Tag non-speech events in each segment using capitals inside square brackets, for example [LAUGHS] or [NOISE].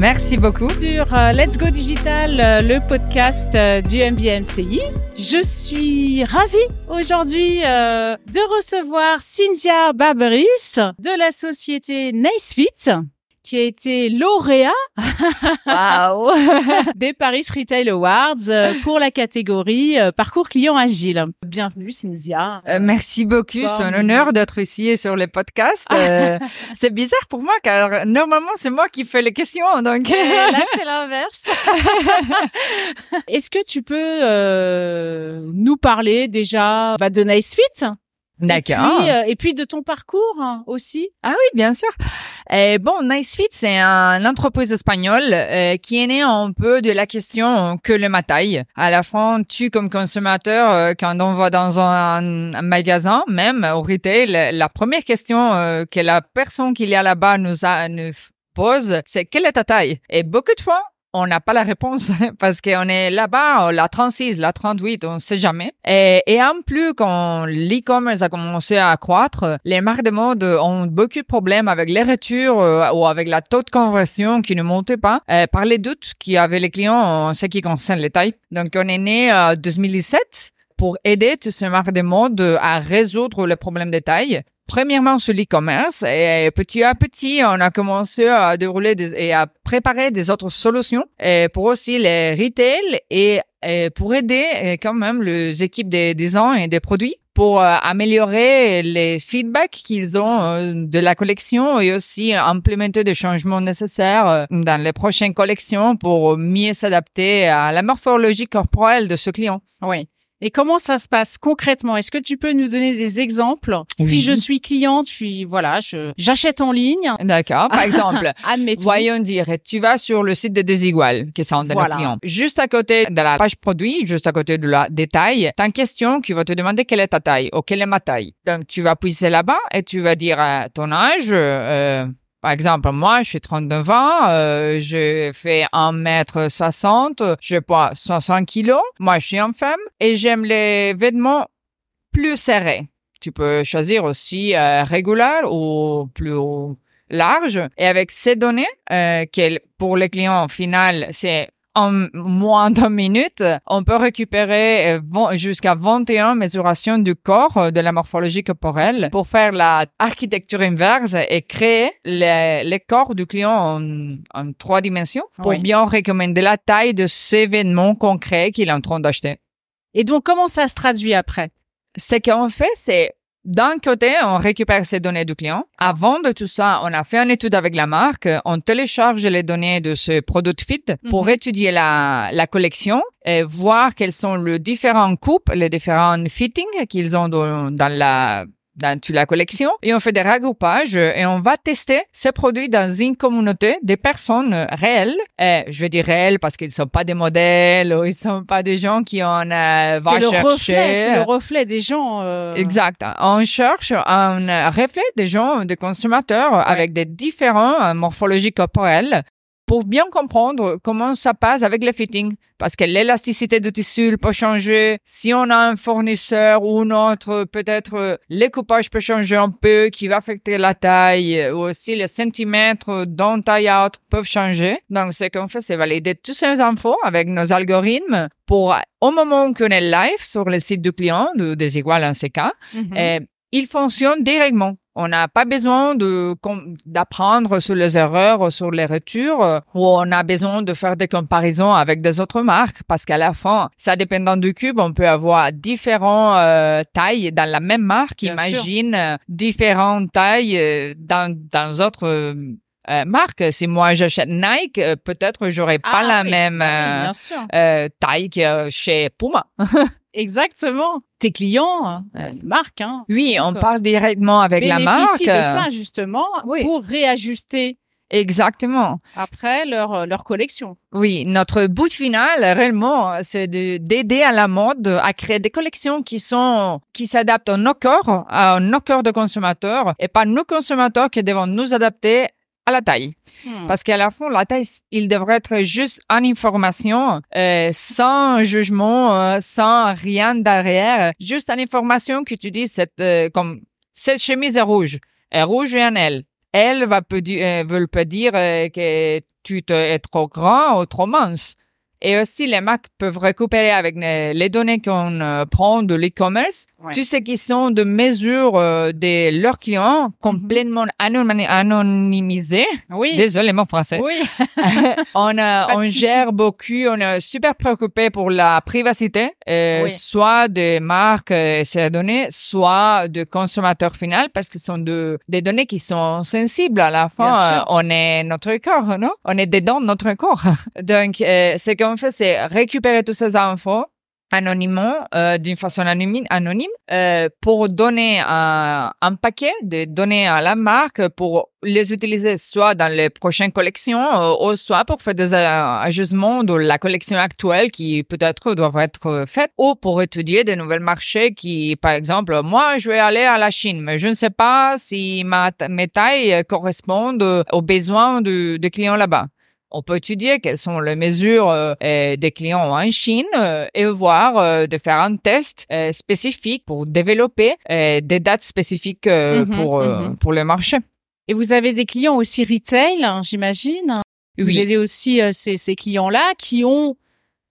Merci beaucoup. Sur euh, Let's Go Digital, euh, le podcast euh, du MBMCI. Je suis ravie aujourd'hui de recevoir Cynthia Barberis de la société NiceFit qui a été lauréat Wow. [LAUGHS] des Paris Retail Awards euh, pour la catégorie euh, parcours client agile. Bienvenue Cynthia. Euh, merci beaucoup. C'est un honneur d'être ici sur le podcast. Euh, [LAUGHS] c'est bizarre pour moi car normalement c'est moi qui fais les questions. Donc Et là, [LAUGHS] c'est l'inverse. Est-ce que tu peux euh, nous parler déjà bah, de NiceFit d'accord. Et puis, euh, et puis de ton parcours hein, aussi. Ah oui, bien sûr. Euh, bon, NiceFit, c'est un entreprise espagnole euh, qui est née un peu de la question que le taille. À la fin, tu comme consommateur, euh, quand on va dans un, un magasin, même au retail, la première question euh, que la personne qui est là-bas nous, a, nous pose, c'est quelle est ta taille? Et beaucoup de fois, on n'a pas la réponse [LAUGHS] parce qu'on est là-bas, la 36, la 38, on ne sait jamais. Et, en plus, quand l'e-commerce a commencé à croître, les marques de mode ont beaucoup de problèmes avec les retours euh, ou avec la taux de conversion qui ne montait pas euh, par les doutes qu'il y avait les clients en ce qui concerne les tailles. Donc, on est né en 2017 pour aider toutes ces marques de mode à résoudre le problème des tailles. Premièrement sur l'e-commerce et petit à petit, on a commencé à dérouler des, et à préparer des autres solutions et pour aussi les retail et, pour aider quand même les équipes des design et des produits pour euh, améliorer les feedbacks qu'ils ont euh, de la collection et aussi implémenter des changements nécessaires euh, dans les prochaines collections pour mieux s'adapter à la morphologie corporelle de ce client. Oui. Et comment ça se passe concrètement? Est-ce que tu peux nous donner des exemples? Oui. Si je suis cliente, je suis voilà, je j'achète en ligne. D'accord. Par [LAUGHS] exemple, Admettons. Voyons dire, tu vas sur le site de Desigual, qui sont de Voilà. nos clients. Juste à côté de la page produit, juste à côté de la détail, t'as une question qui va te demander quelle est ta taille ou quelle est ma taille. Donc, tu vas pousser là-bas et tu vas dire euh, ton âge. euh, par exemple, moi, je suis 39 ans, euh, je fais 1m60, je poids 60 kilos. Moi, je suis une femme et j'aime les vêtements plus serrés. Tu peux choisir aussi euh, régulier ou plus large. Et avec ces données, euh, pour les clients final, c'est en moins [LAUGHS] d'une minute, on peut récupérer euh, jusqu'à 21 mesurations du corps, euh, de la morphologie corporelle, pour faire la architecture inverse et créer les, les corps du client en, en trois dimensions pour Oui. bien recommander la taille de ces vêtements concrets qu'il est en train d'acheter. Et donc comment ça se traduit après? Ce qu'on fait, c'est d'un côté, on récupère ces données du client. Avant de tout ça, on a fait une étude avec la marque. On télécharge les données de ce produit fit pour Mhm. étudier la, la collection et voir quels sont les différents coupes, les différents fittings qu'ils ont dans, dans la dans toute la collection et on fait des regroupages et on va tester ces produits dans une communauté des personnes réelles. Et je veux dire réelles parce qu'ils sont pas des modèles ou ils sont pas des gens qui on euh, C'est le chercher. reflet, c'est le reflet des gens. euh, Exact. On cherche un reflet des gens, des consommateurs avec des différents euh, morphologies corporelles pour bien comprendre comment ça passe avec le fitting. Parce que l'élasticité du tissu peut changer. Si on a un fournisseur ou un autre, peut-être euh, le coupage peut changer un peu, qui va affecter la taille, ou aussi les centimètres d'un taille à autre peuvent changer. Donc, ce qu'on fait, c'est valider toutes ces infos avec nos algorithmes pour, au moment qu'on est live sur le site du client, de Desigual en ce cas, mhm. euh, il fonctionne directement. On n'a pas besoin de d'apprendre sur les erreurs ou sur les retours ou on a besoin de faire des comparaisons avec des autres marques parce qu'à la fin, ça dépendant du cube, on peut avoir différentes euh, tailles dans la même marque. Bien. Imagine euh, différentes tailles euh, dans dans autres euh, marques. Si moi j'achète Nike, euh, peut-être j'aurais pas Ah la oui, même euh, bien sûr. euh, taille que chez Puma. [LAUGHS] Exactement. Tes clients, marques, hein, Oui, on parle directement avec la marque. de ça justement Oui. pour réajuster Exactement. après leur leur collection. Oui, notre but final, réellement, c'est de- d'aider à la mode à créer des collections qui sont, qui s'adaptent à nos corps, à nos corps de consommateurs, et pas nos consommateurs qui devons nous adapter à la taille. Hmm. Parce qu'à la fin, la taille, il devrait être juste une information, euh, sans jugement, euh, sans rien derrière. Juste une information que tu dis, cette, euh, comme, cette chemise est rouge. Elle est rouge et un L. Elle va peut, veut pas dire que tu te, es trop grand ou trop mince. Et aussi, les marques peuvent récupérer avec les, données qu'on prend de l'e-commerce, Ouais. toutes ces questions de mesure euh, de leurs clients complètement anonymi- anonymisées. Oui. Désolé, mon français. Oui. [LAUGHS] On, de on gère beaucoup, on est super préoccupé pour la privacité, euh, Oui. soit des marques et ces données, soit de consommateurs final, parce que ce sont de, des données qui sont sensibles à la fin. euh, on est notre corps, non? On est dedans de notre corps. [LAUGHS] Donc, euh, ce qu'on fait, c'est récupérer toutes ces infos anonymement, euh, d'une façon anonyme, anonyme euh, pour donner un, un paquet de données à la marque pour les utiliser soit dans les prochaines collections euh, ou soit pour faire des euh, ajustements de la collection actuelle qui peut-être doivent être faites ou pour étudier de nouveaux marchés qui, par exemple, moi, je vais aller à la Chine, mais je ne sais pas si ma, mes tailles euh, correspondent aux besoins des clients là-bas. On peut étudier quelles sont les mesures euh, des clients en Chine euh, et voir euh, de faire un test spécifique pour développer des dates spécifiques Mhm, pour mhm. pour le marché. Et vous avez des clients aussi retail, hein, j'imagine? Vous aidez aussi ces, ces clients-là qui ont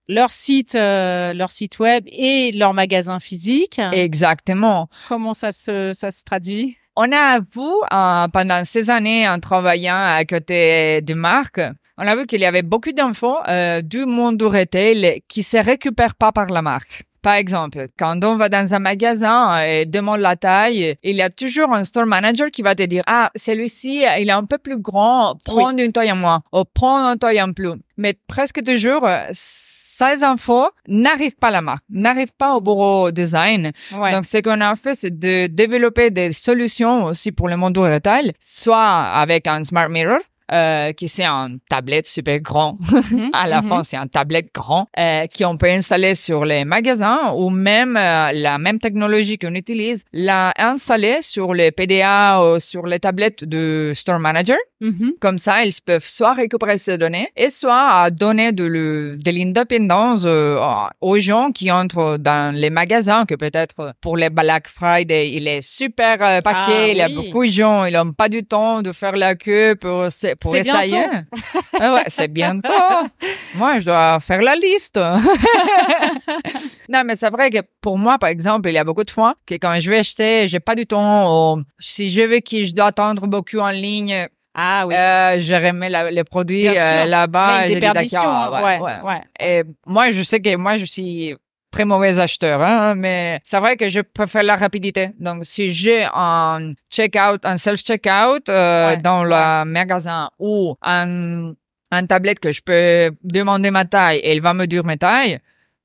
leur site, euh, leur site web et leur magasin physique? Exactement. Comment ça se, ça se traduit? On a euh, pendant ces années en travaillant à côté des marques, on a vu qu'il y avait beaucoup d'infos euh, du monde du retail qui se récupèrent pas par la marque. Par exemple, quand on va dans un magasin et demande la taille, il y a toujours un store manager qui va te dire ah celui-ci il est un peu plus grand, prends une taille en moins ou prends une taille en plus. Mais presque toujours ces infos n'arrivent pas à la marque, n'arrivent pas au bureau design. Ouais. Donc, ce qu'on a fait, c'est de développer des solutions aussi pour le monde du retail, soit avec un smart mirror, euh, qui c'est un tablette super grand. Mhm, [LAUGHS] à la mhm. fin, c'est un tablette grand euh, qu'on peut installer sur les magasins ou même euh, la même technologie qu'on utilise, la installer sur les PDA ou sur les tablettes du store manager. Mhm. Comme ça, ils peuvent soit récupérer ces données et soit à donner de, de l'indépendance euh, aux gens qui entrent dans les magasins, que peut-être pour les Black Friday, il est super euh, paquet, Ah, il y a oui. beaucoup de gens, ils n'ont pas du temps de faire la queue pour, pour C'est essayer. Ah ouais, c'est bientôt. moi, je dois faire la liste. [LAUGHS] non, mais c'est vrai que pour moi, par exemple, il y a beaucoup de fois que quand je vais acheter, j'ai pas du temps. si je veux que je dois attendre beaucoup en ligne, Ah oui. euh, je remets la- les produits euh, là-bas. Hein. ouais, ouais. Et moi, je sais que moi, je suis très mauvais acheteur, hein, mais c'est vrai que je préfère la rapidité. Donc, si j'ai un checkout, un self-checkout euh, Ouais, dans le magasin ou un, un tablette que je peux demander ma taille et il va me dire mes tailles,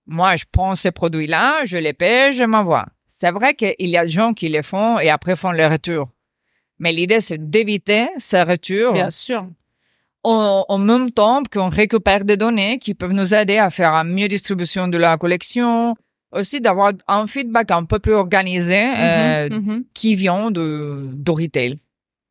moi, je prends ces produits-là, je les paie, je m'envoie. C'est vrai qu'il y a des gens qui les font et après font les retours. Mais l'idée, c'est d'éviter ces retours Bien sûr. En, en même temps qu'on récupère des données qui peuvent nous aider à faire une mieux distribution de la collection, aussi d'avoir un feedback un peu plus organisé euh, Mhm, mhm. qui vient de, de retail.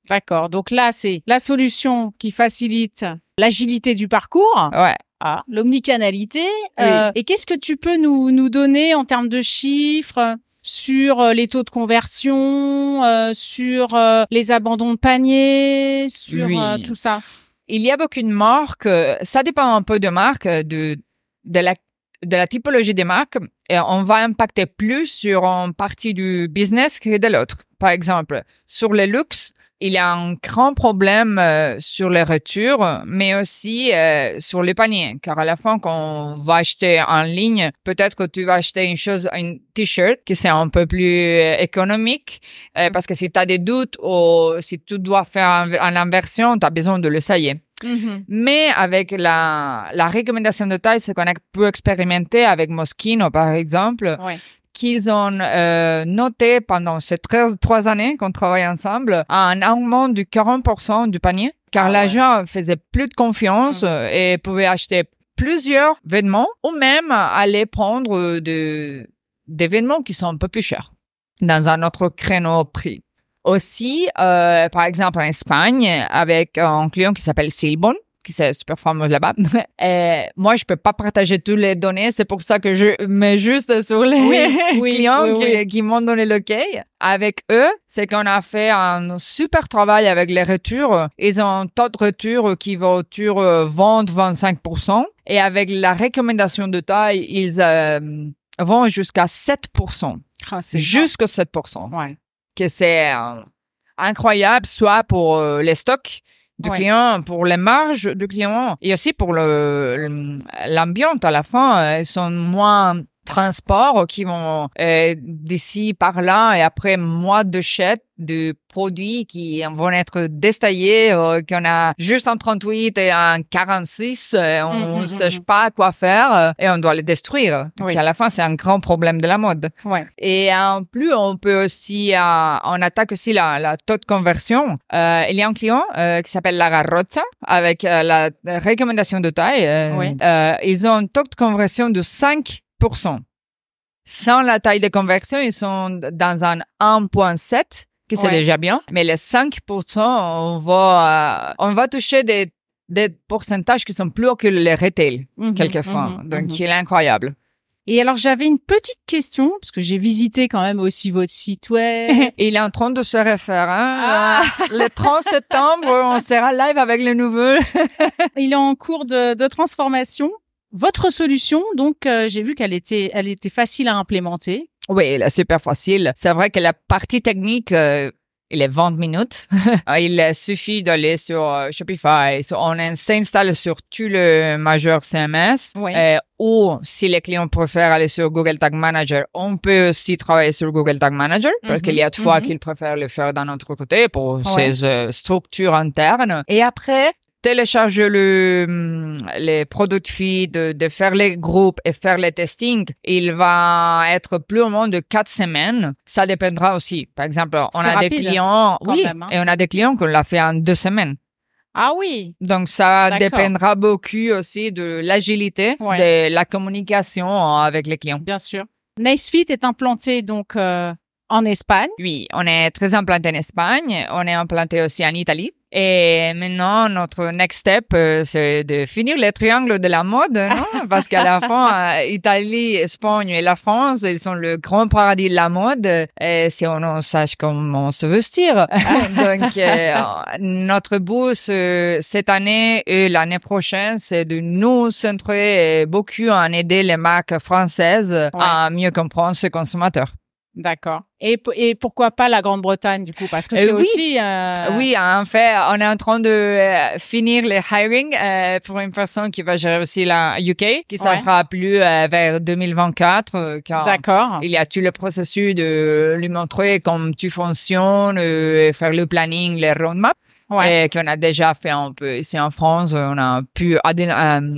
D'accord. Donc là, c'est la solution qui facilite l'agilité du parcours, Ouais. ah, l'omnicanalité. Euh, et qu'est-ce que tu peux nous, nous donner en termes de chiffres sur euh, les taux de conversion, euh, sur euh, les abandons de panier, sur Oui. euh, tout ça? Il y a beaucoup de marques, euh, ça dépend un peu de marques, euh, de, de, la, de la typologie des marques, et on va impacter plus sur une partie du business que de l'autre. Par exemple, sur le luxe, il y a un grand problème euh, sur les retours, mais aussi euh, sur les paniers. Car à la fin, quand on va acheter en ligne, peut-être que tu vas acheter une chose, un t-shirt qui c'est un peu plus euh, économique, parce que si tu as des doutes ou si tu dois faire un- une inversion, tu as besoin de le sailler. Mais avec la, la recommandation de taille, c'est qu'on a pu expérimenter avec Moschino, par exemple, Ouais. qu'ils ont euh, noté pendant ces 13, trois années qu'on travaille ensemble un augment du 40% du panier, car Ah ouais. l'agent faisait plus de confiance Mhm. euh, et pouvait acheter plusieurs vêtements ou même aller prendre de, des vêtements qui sont un peu plus chers dans un autre créneau prix. Aussi, euh, par exemple, en Espagne, avec un client qui s'appelle Silbon, qui c'est super fameuse là-bas. [LAUGHS] Et moi, je peux pas partager toutes les données. C'est pour ça que je mets juste sur les Oui, [LAUGHS] oui, clients oui, qui, qui m'ont donné le OK. Avec eux, c'est qu'on a fait un super travail avec les retours. Ils ont un taux de retour qui va autour euh, 20-25%. Et avec la recommandation de taille, ils euh, vont jusqu'à 7%. Ah, c'est Jusqu'à 7%. bien. Ouais. Que c'est euh, incroyable, soit pour euh, les stocks du Ouais. client, pour les marges du client et aussi pour le le- l'ambiance à la fin. euh, Ils sont moins transports qui vont euh, d'ici par là et après moins de chèques de produits qui vont être détaillés euh, qu'on a juste un 38 et un 46 euh, on Mhm, ne mhm, sait mhm. pas quoi faire euh, et on doit les détruire Oui. à la fin c'est un grand problème de la mode Ouais. et en plus, on peut aussi, euh, on attaque aussi la, la taux de conversion. Euh, il y a un client euh, qui s'appelle La Garrocha avec euh, la recommandation de taille. euh, Oui. euh, ils ont un taux de conversion de 5%. Sans la taille de conversion, ils sont dans un 1.7, qui c'est Ouais. déjà bien. Mais les 5%, on va, euh, on va toucher des, des pourcentages qui sont plus hauts que les retail, Mhm, quelquefois. mhm, Donc, mhm. il est incroyable. Et alors, j'avais une petite question, parce que j'ai visité quand même aussi votre site web. [LAUGHS] Il est en train de se refaire. Hein? Ah. Le 30 septembre, on sera live avec le nouveau. [LAUGHS] Il est en cours de, de transformation. Votre solution, donc, euh, j'ai vu qu'elle était, elle était facile à implémenter. Oui, il est super facile. C'est vrai que la partie technique, euh, il est 20 minutes. [LAUGHS] il suffit d'aller sur euh, Shopify. On s'installe sur tout le majeur CMS. Oui. Euh, ou si les clients préfèrent aller sur Google Tag Manager, on peut aussi travailler sur Google Tag Manager parce Mhm, qu'il y a de fois mhm. qu'ils préfèrent le faire d'un autre côté pour Ouais. ces euh, structures internes. Et après, télécharger le, hum, les product feed, de, de faire les groupes et faire les testing, il va être plus ou moins de quatre semaines. Ça dépendra aussi. Par exemple, on a des clients, oui, même, hein. et on a des clients qu'on l'a fait en deux semaines. Ah oui. Donc, ça dépendra beaucoup aussi de l'agilité Ouais. de la communication avec les clients. Bien sûr. Nicefit est implanté donc euh, en Espagne. Oui, on est très implanté en Espagne, on est implanté aussi en Italie. Et maintenant, notre next step, euh, c'est de finir le triangle de la mode, non? [LAUGHS] Parce qu'à la fin, euh, Italie, Espagne et la France, ils sont le grand paradis de la mode. Et si on en sache comment se vestir. [LAUGHS] Donc, euh, notre bourse cette année et l'année prochaine, c'est de nous centrer beaucoup en aider les marques françaises à mieux comprendre ce consommateur. D'accord. Et, pourquoi pas la Grande-Bretagne du coup? Parce que Euh, c'est oui. aussi. euh, Oui, en fait, on est en train de euh, finir les hiring euh, pour une personne qui va gérer aussi la UK, qui Ouais. sera plus vers 2024, euh, car D'accord. il y a tout le processus de lui montrer comment tu fonctionnes, et faire le planning, les roadmaps, Ouais. et qu'on a déjà fait un peu ici en France. On a pu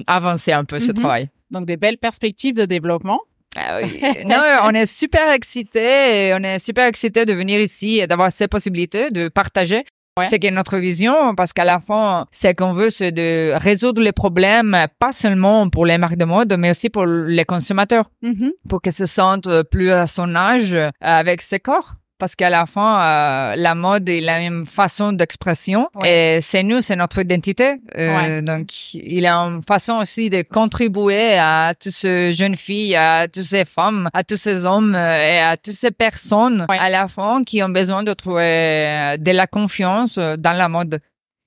avancer un peu ce Mhm. travail. Donc des belles perspectives de développement. Ah oui. [LAUGHS] non, on est super excités, on est super excités de venir ici et d'avoir ces possibilités de partager. Ouais. C'est que notre vision, parce qu'à la fin, ce qu'on veut, c'est de résoudre les problèmes, pas seulement pour les marques de mode, mais aussi pour les consommateurs, Mhm. pour qu'ils se sentent plus à son âge euh, avec ses corps. Parce qu'à la fin, euh, la mode est la même façon d'expression. Et c'est nous, c'est notre identité. Euh, Donc, il a une façon aussi de contribuer à toutes ces jeunes filles, à toutes ces femmes, à tous ces hommes euh, et à toutes ces personnes Ouais. à la fin qui ont besoin de trouver euh, de la confiance euh, dans la mode.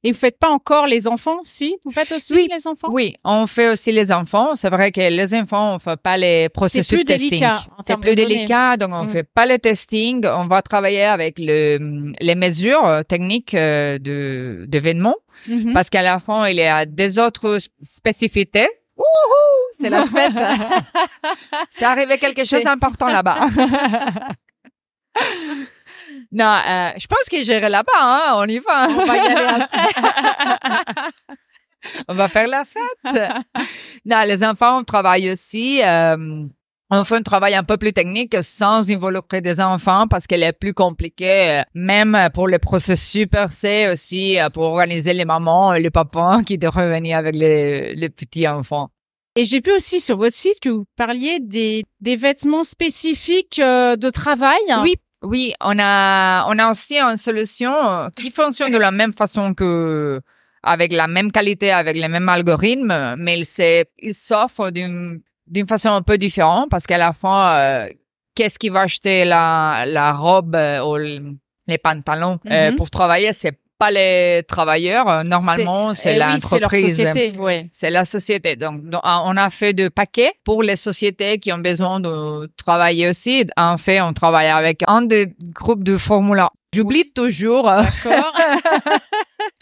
Et vous faites pas encore les enfants? Si Vous faites aussi Oui. les enfants? Oui, on fait aussi les enfants. C'est vrai que les enfants, on fait pas les processus plus de testing. délicat C'est plus de données. délicat, donc on Mm. fait pas le testing. On va travailler avec le, les mesures euh, techniques euh, de, vêtements Mhm. parce qu'à la fin, il y a des autres spécificités. C'est la fête. [LAUGHS] C'est arrivé quelque chose C'est- d'important là-bas. [LAUGHS] [LAUGHS] non, euh, je pense que j'irai là-bas, hein, on y va. On va y aller [LAUGHS] on va faire la fête. non, les enfants, on travaille aussi. Euh, on fait un travail un peu plus technique sans involucrer des enfants parce qu'elle est plus compliquée, euh, même pour le processus per se aussi, euh, pour organiser les mamans et les papas qui devraient venir avec les, les petits enfants. Et j'ai vu aussi sur votre site que vous parliez des, des vêtements spécifiques de travail. Oui, oui, on a, on a aussi une solution qui fonctionne de la même façon que avec la même qualité, avec les mêmes algorithmes, mais il s'offre d'une, d'une façon un peu différente parce qu'à la fin, euh, qu'est-ce qui va acheter la, la robe euh, ou les pantalons euh, Mhm. pour travailler? C'est pas les travailleurs. Euh, Normalement, c'est, Eh oui, c'est l'entreprise. ouais. C'est la société. Donc, donc, on a fait de paquets pour les sociétés qui ont besoin de travailler aussi. En fait, on travaille avec un des groupes de Formule 1. J'oublie toujours. D'accord. [LAUGHS]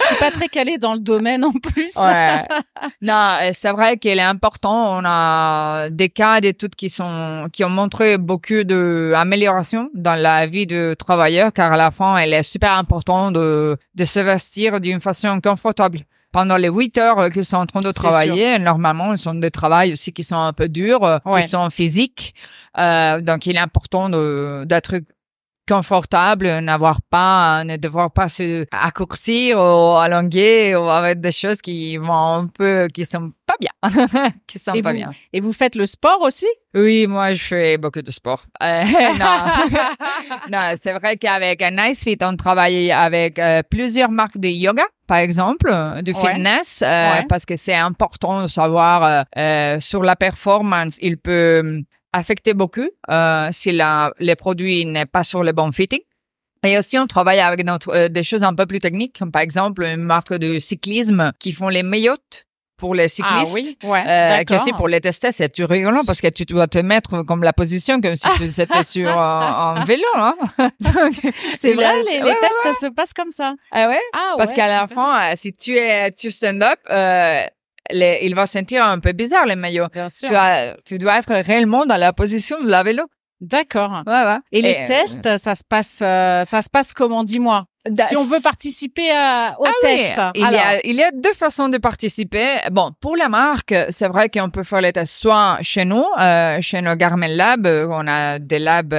Je suis pas très calée dans le domaine en plus. Ouais. [LAUGHS] non, euh, c'est vrai qu'il est important. On a des cas d'études qui sont qui ont montré beaucoup d'améliorations dans la vie de travailleur, car à la fin, il est super important de de se vestir d'une façon confortable. Pendant les huit heures qu'ils sont en train de travailler, normalement, ils sont des travails aussi qui sont un peu durs, euh, Ouais. qui sont physiques. Euh, donc, il est important d'être confortable, n'avoir pas, ne devoir pas se raccourcir ou allonger ou avec des choses qui vont un peu, qui sont pas bien, [LAUGHS] qui sont Et pas vous- bien. Et vous faites le sport aussi? Oui, moi, je fais beaucoup de sport. [LAUGHS] Euh, non, [LAUGHS] non c'est vrai qu'avec Nice Fit, on travaille avec euh, plusieurs marques de yoga, par exemple, euh, de Ouais. fitness, euh, Ouais. parce que c'est important de savoir euh, sur la performance, il peut affecter beaucoup euh, si la, le produit n'est pas sur le bon fitting. Et aussi, on travaille avec notre, euh, des choses un peu plus techniques, comme par exemple une marque de cyclisme qui font les maillots pour les cyclistes. Ah oui, ouais. Euh, que aussi pour les tester, c'est tu rigolant parce que tu dois te mettre comme la position comme si tu [LAUGHS] étais sur un, un vélo. Hein? [LAUGHS] C'est vrai, les, les Ouais, ouais, tests se passent comme ça. Ah ouais? Ah Parce qu'à la fin, euh, si tu es tu stand up, euh, les- il va sentir un peu bizarre le maillot. Bien sûr. Tu, as- tu dois être réellement dans la position de la vélo. D'accord. Ouais, ouais. Et les euh, tests, ça se passe, euh, ça se passe comment Dis-moi? Da- Si on veut participer à, au Ah oui, test, il, y a, il y a deux façons de participer. Bon, pour la marque, c'est vrai qu'on peut faire les tests soit chez nous, euh, chez nos Garmin Lab, euh, on a des labs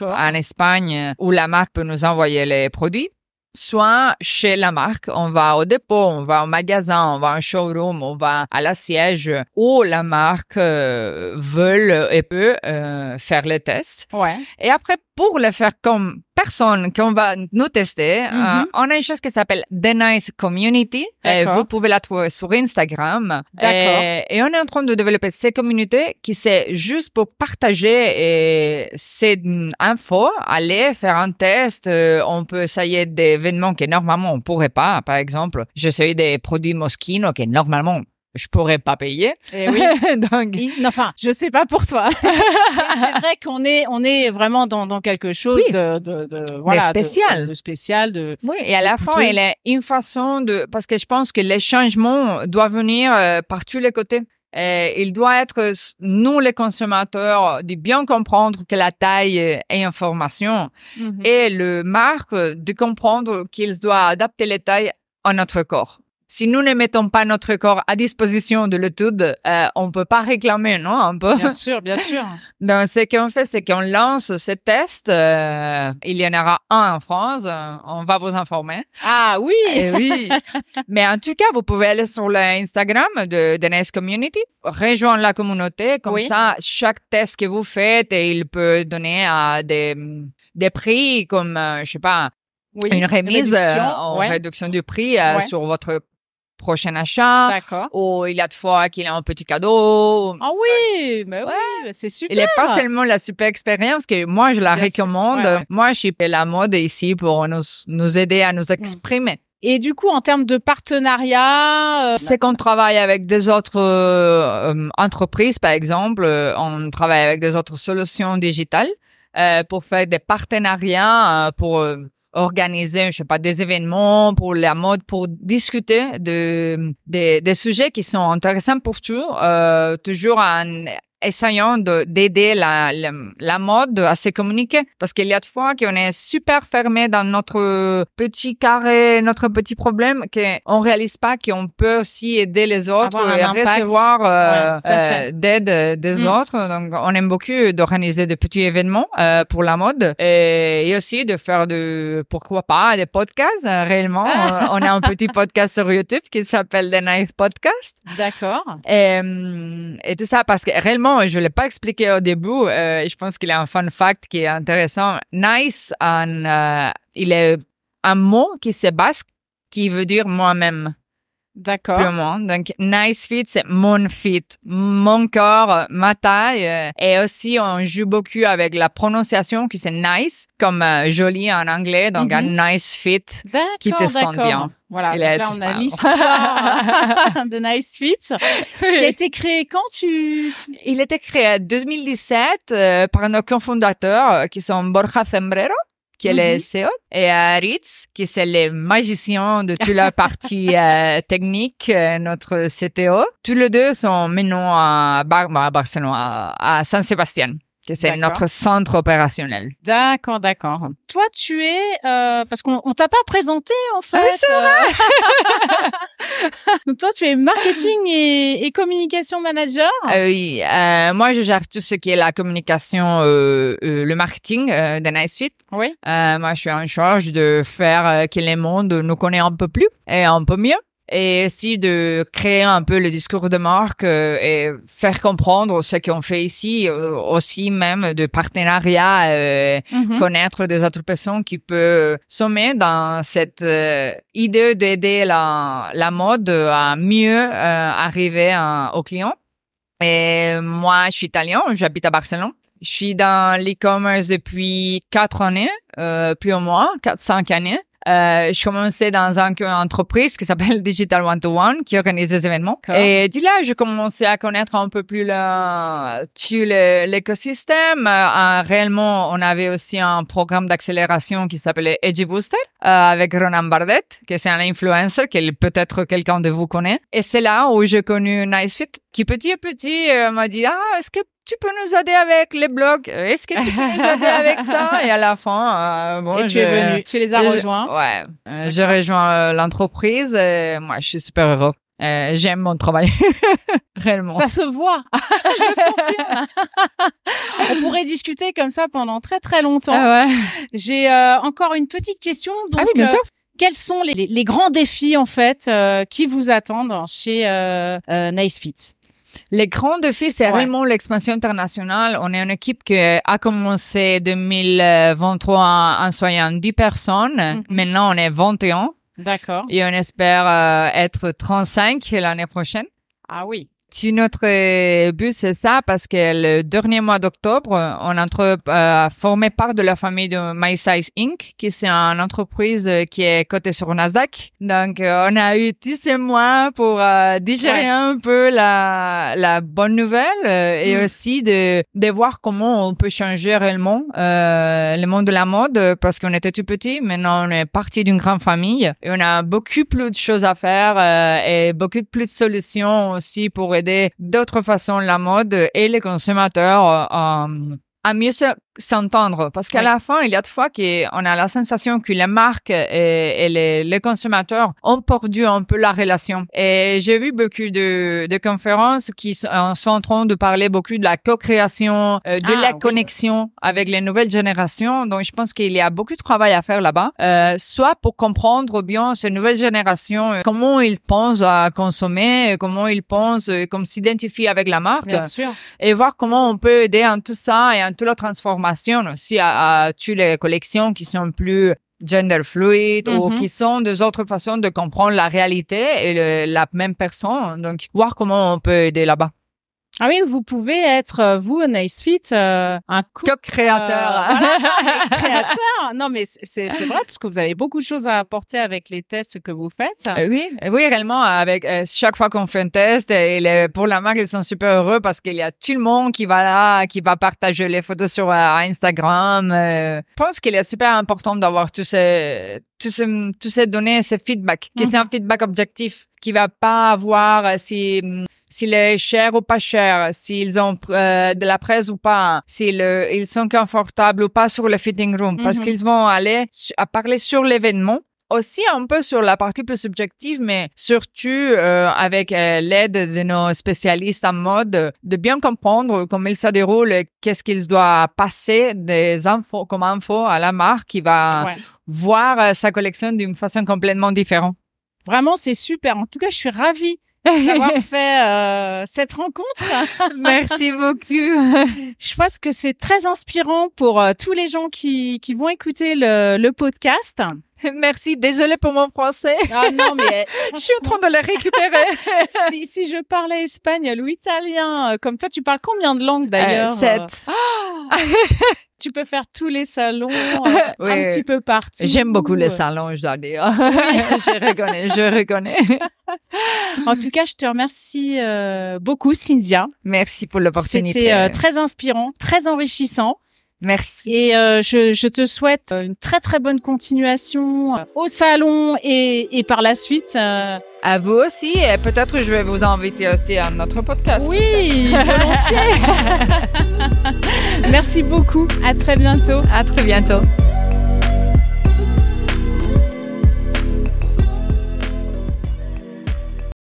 en Espagne où la marque peut nous envoyer les produits. Soit chez la marque, on va au dépôt, on va au magasin, on va en showroom, on va à la siège où la marque euh, veut et peut euh, faire les tests. Ouais. Et après, pour le faire comme personne qu'on va nous tester, Mhm. euh, on a une chose qui s'appelle The Nice Community. Et vous pouvez la trouver sur Instagram. D'accord. Et, et on est en train de développer ces communautés qui c'est juste pour partager et ces infos, aller faire un test. euh, on peut essayer des événements que normalement on pourrait pas. Par exemple, j'essaye des produits Moschino que normalement je pourrais pas payer. Et oui. [LAUGHS] Donc, Et- Enfin, je sais pas pour toi. [LAUGHS] C'est vrai qu'on est, on est vraiment dans, dans quelque chose Oui. de, de, de, voilà, de- spécial. de, spécial, de. Oui, et à la fin, il est une façon de... Parce que je pense que les changements doivent venir euh, par tous les côtés. Et il doit être, euh, nous les consommateurs, de bien comprendre que la taille euh, est information Mhm. et le marque euh, de comprendre qu'ils doivent adapter les tailles à notre corps. Si nous ne mettons pas notre corps à disposition de l'étude, euh, on peut pas réclamer, non, un peu? Bien sûr, bien sûr. [LAUGHS] Donc, ce qu'on fait, c'est qu'on lance ce test. euh, il y en aura un en France. euh, on va vous informer. Ah oui. Eh oui. [LAUGHS] Mais en tout cas, vous pouvez aller sur l'Instagram de, Nice Community, rejoindre la communauté. Comme Oui. ça, chaque test que vous faites, il peut donner à des, des prix comme, euh, je sais pas, Oui. une remise réduction, euh, en ouais. réduction du prix euh, Ouais. sur votre prochain achat. D'accord. Ou il y a de fois qu'il a un petit cadeau. Ah oui, mais oui, c'est super. Il n'est pas seulement la super expérience que moi, je la Bien recommande. Ouais, ouais. Moi, je suis la mode ici pour nous, nous aider à nous exprimer. Et du coup, en termes de partenariat, euh, C'est qu'on travaille avec des autres euh, entreprises, par exemple. Euh, On travaille avec des autres solutions digitales euh, pour faire des partenariats, pour organiser, je sais pas, des événements pour la mode, pour discuter de, des- sujets qui sont intéressants pour tout, euh, toujours en essayant de- d'aider la, la, la mode à se communiquer. Parce qu'il y a de fois qu'on est super fermé dans notre petit carré, notre petit problème, qu'on réalise pas qu'on peut aussi aider les autres et impact. recevoir euh, Ouais, euh, d'aide des Mm. autres. Donc, on aime beaucoup d'organiser des petits événements euh, pour la mode et, et aussi de faire de, pourquoi pas, des podcasts. réellement, [LAUGHS] on, a un petit podcast sur YouTube qui s'appelle The Nice Podcast. d'accord. Et, hum, et tout ça parce que réellement, je l'ai pas expliqué au début. euh, je pense qu'il y a un fun fact qui est intéressant. Nice, en, euh, il est un mot qui se basque qui veut dire moi-même. D'accord. Moins. Donc, nice fit, c'est mon fit, mon corps, ma taille. Et aussi, on joue beaucoup avec la prononciation qui c'est nice, comme euh, joli en anglais. Donc, un nice fit. Qui te sent bien. Voilà, là tout on a l'histoire [LAUGHS] de Nice Fit [LAUGHS] qui a été créé quand tu... tu- Il était créé en 2017 euh, par nos cofondateurs euh, qui sont Borja Sembrero, qui est le Mhm. CEO, et euh, Ritz, qui c'est les magiciens de toute la partie [LAUGHS] euh, technique, euh, notre CTO. Tous les deux sont maintenant à, Bar bah, à Barcelone, à, à San Sébastien, que c'est notre centre opérationnel. D'accord, d'accord. Toi, tu es... euh, parce qu'on on t'a pas présenté, en fait. Ah oui, c'est euh. [LAUGHS] Donc toi, tu es marketing et, et communication manager. Euh, oui, euh, moi je gère tout ce qui est la communication, euh, euh, le marketing euh, de NiceFit. Oui. Euh, moi, je suis en charge de faire que le monde nous connaît un peu plus et un peu mieux. Et aussi de créer un peu le discours de marque euh, et faire comprendre ce qu'on fait ici, euh, aussi même de partenariat, euh, Mhm. connaître des autres personnes qui peuvent sommer dans cette euh, idée d'aider la, la mode à mieux euh, arriver à- aux clients. Et moi, je suis italien, j'habite à Barcelone. Je suis dans l'e-commerce depuis quatre années, euh, plus ou moins, quatre, cinq années. Euh, je commençais dans une entreprise qui s'appelle [LAUGHS] Digital One to One, qui organise des événements. Et du là, je commençais à connaître un peu plus l'écosystème. Euh, réellement, on avait aussi un programme d'accélération qui s'appelait Edgy Booster euh, avec Ronan Bardet, qui c'est un influencer que peut-être quelqu'un de vous connaît. Et c'est là où j'ai connu NiceFit, qui petit à petit euh, m'a dit, ah, est-ce que tu peux nous aider avec les blogs? Est-ce que tu peux nous [LAUGHS] aider avec ça? Et à la fin, euh, bon, et tu je- es venu, tu les as je- rejoints. Ouais. Euh, j'ai rejoint euh, l'entreprise. et moi, je suis super heureux. Euh, J'aime mon travail. [LAUGHS] Réellement. Ça se voit. [LAUGHS] Je. On pourrait discuter comme ça pendant très très longtemps. Ah ouais. J'ai euh, encore une petite question. Donc, ah oui, bien euh, sûr. quels sont les, les- les grands défis en fait euh, qui vous attendent chez euh, euh, NiceFit Les grands défis, c'est Ouais. réellement l'expansion internationale. On est une équipe qui a commencé 2023 en soyant 10 personnes. Mhm. Maintenant, on est 21 D'accord. et on espère euh, être 35 l'année prochaine. Ah oui. Si notre euh, but, c'est ça, parce que le dernier mois d'octobre, on a entre, euh, formé part de la famille de My Size Inc., qui c'est une entreprise euh, qui est cotée sur Nasdaq. Donc, euh, on a eu 10 mois pour euh, digérer Ouais. un peu la, la bonne nouvelle et Mm. aussi de, de voir comment on peut changer réellement euh, le monde de la mode, parce qu'on était tout petit. Maintenant, on est parti d'une grande famille et on a beaucoup plus de choses à faire euh, et beaucoup plus de solutions aussi pour d'autres façons. La mode et les consommateurs euh, à, mieux se- s'entendre. Parce qu'à Oui. la fin, il y a de fois qu'on a la sensation que les marques et, et les, les consommateurs ont perdu un peu la relation. Et j'ai vu beaucoup de, de conférences qui sont, euh, sont en train de parler beaucoup de la co-création, euh, de Ah, la oui. connexion avec les nouvelles générations. Donc, je pense qu'il y a beaucoup de travail à faire là-bas, euh, soit pour comprendre bien ces nouvelles générations, euh, comment ils pensent à consommer, euh, comment ils pensent, euh, comment s'identifier avec la marque Bien sûr. et voir comment on peut aider en tout ça et en toute la transformation aussi à, à toutes les collections qui sont plus gender fluid ou Mhm. qui sont des autres façons de comprendre la réalité et le- la même personne. Donc, voir comment on peut aider là-bas. Ah oui, vous pouvez être, euh, vous, NiceFit, euh, un co Co-créateur. Euh, voilà, créateur. Non, mais c'est c'est vrai parce que vous avez beaucoup de choses à apporter avec les tests que vous faites. Euh, oui, euh, oui, réellement, avec chaque fois qu'on fait un test, et les- pour la marque, ils sont super heureux parce qu'il y a tout le monde qui va là, qui va partager les photos sur Instagram. Je pense qu'il est super important d'avoir tous ces, tous ces, tous ces données, ces feedbacks, que c'est un feedback objectif, qui va pas avoir si s'il est cher ou pas cher, s'ils ont euh, de la presse ou pas, s'ils euh, ils sont confortables ou pas sur le fitting room, parce Mhm. qu'ils vont aller à parler sur l'événement aussi un peu sur la partie plus subjective, mais surtout euh, avec euh, l'aide de nos spécialistes en mode, de bien comprendre comment il se déroule, qu'est-ce qu'ils doivent passer des infos comme infos à la marque qui va Ouais. voir euh, sa collection d'une façon complètement différente. Vraiment, c'est super. En tout cas, je suis ravie d'avoir [LAUGHS] fait euh, cette rencontre. [LAUGHS] Merci beaucoup. [LAUGHS] Je pense que c'est très inspirant pour euh, tous les gens qui, qui vont écouter le, le podcast. Merci. Désolée pour mon français. Ah non, mais Je suis en train de le récupérer. si, si je parlais espagnol ou italien, euh, comme toi, tu parles combien de langues d'ailleurs Euh, sept. euh, Tu peux faire tous les salons, [LAUGHS] euh, Oui. un petit peu partout. J'aime beaucoup les Euh, salons, je dois dire. [LAUGHS] je reconnais, je reconnais. [LAUGHS] En tout cas, je te remercie euh, beaucoup, Cynthia. Merci pour l'opportunité. C'était euh, très inspirant, très enrichissant. Merci. Et euh, je, je te souhaite une très très bonne continuation euh, au salon et, et par la suite. euh, À vous aussi. Et peut-être je vais vous inviter aussi à notre podcast. oui, volontiers. [LAUGHS] Merci beaucoup. À très bientôt. À très bientôt.